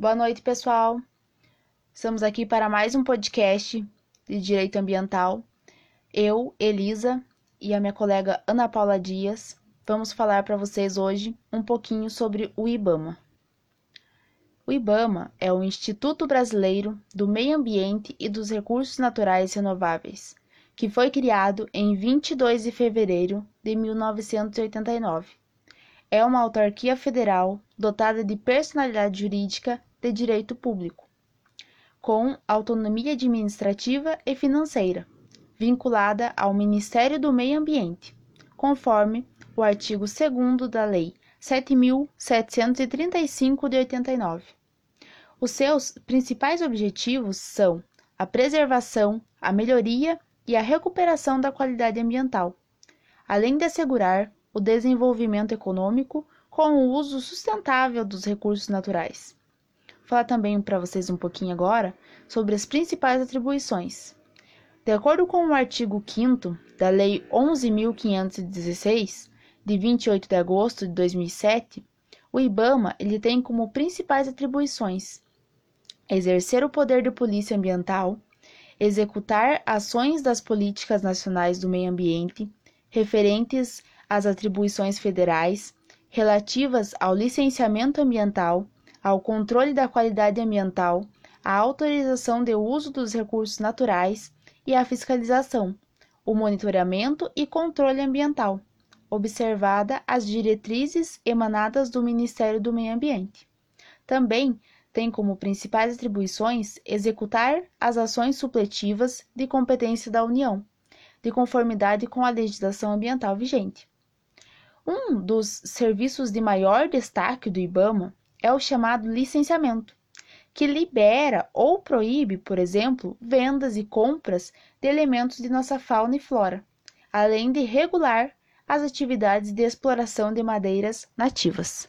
Boa noite, pessoal. Estamos aqui para mais um podcast de Direito Ambiental. Eu, Elisa, e a minha colega Ana Paula Dias vamos falar para vocês hoje um pouquinho sobre o IBAMA. O IBAMA é o Instituto Brasileiro do Meio Ambiente e dos Recursos Naturais Renováveis, que foi criado em 22 de fevereiro de 1989. É uma autarquia federal dotada de personalidade jurídica de direito público, com autonomia administrativa e financeira, vinculada ao Ministério do Meio Ambiente, conforme o artigo 2 da Lei 7.735 de 89. Os seus principais objetivos são a preservação, a melhoria e a recuperação da qualidade ambiental, além de assegurar o desenvolvimento econômico com o uso sustentável dos recursos naturais. Vou falar também para vocês um pouquinho agora sobre as principais atribuições. De acordo com o artigo 5 da Lei 11.516, de 28 de agosto de 2007, o IBAMA ele tem como principais atribuições exercer o poder de polícia ambiental, executar ações das políticas nacionais do meio ambiente referentes às atribuições federais relativas ao licenciamento ambiental, ao controle da qualidade ambiental, à autorização de uso dos recursos naturais e à fiscalização, o monitoramento e controle ambiental, observada as diretrizes emanadas do Ministério do Meio Ambiente. Também tem como principais atribuições executar as ações supletivas de competência da União, de conformidade com a legislação ambiental vigente. Um dos serviços de maior destaque do IBAMA é o chamado licenciamento, que libera ou proíbe, por exemplo, vendas e compras de elementos de nossa fauna e flora, além de regular as atividades de exploração de madeiras nativas.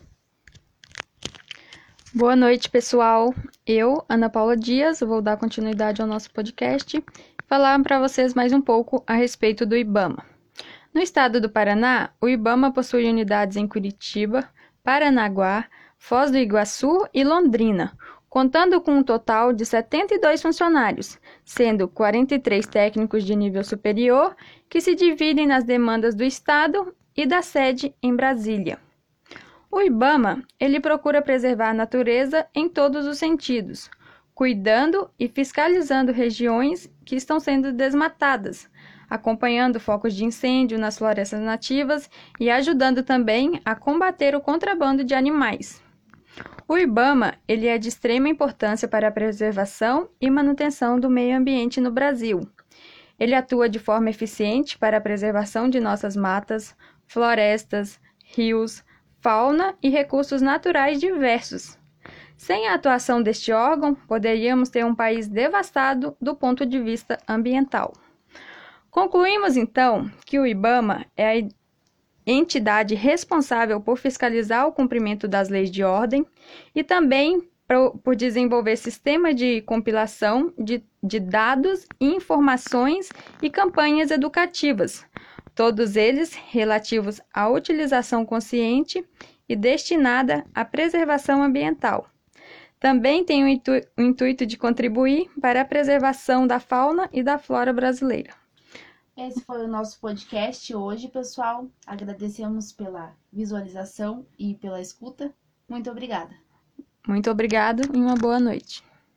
Boa noite, pessoal. Eu, Ana Paula Dias, vou dar continuidade ao nosso podcast e falar para vocês mais um pouco a respeito do IBAMA. No estado do Paraná, o IBAMA possui unidades em Curitiba, Paranaguá, Foz do Iguaçu e Londrina, contando com um total de 72 funcionários, sendo 43 técnicos de nível superior, que se dividem nas demandas do estado e da sede em Brasília. O IBAMA, ele procura preservar a natureza em todos os sentidos, cuidando e fiscalizando regiões que estão sendo desmatadas, acompanhando focos de incêndio nas florestas nativas e ajudando também a combater o contrabando de animais. O IBAMA ele é de extrema importância para a preservação e manutenção do meio ambiente no Brasil. Ele atua de forma eficiente para a preservação de nossas matas, florestas, rios, fauna e recursos naturais diversos. Sem a atuação deste órgão, poderíamos ter um país devastado do ponto de vista ambiental. Concluímos então que o IBAMA é a entidade responsável por fiscalizar o cumprimento das leis de ordem e também por desenvolver sistema de compilação de, de dados, informações e campanhas educativas, todos eles relativos à utilização consciente e destinada à preservação ambiental. Também tem o, intu o intuito de contribuir para a preservação da fauna e da flora brasileira. Esse foi o nosso podcast hoje, pessoal. Agradecemos pela visualização e pela escuta. Muito obrigada. Muito obrigado e uma boa noite.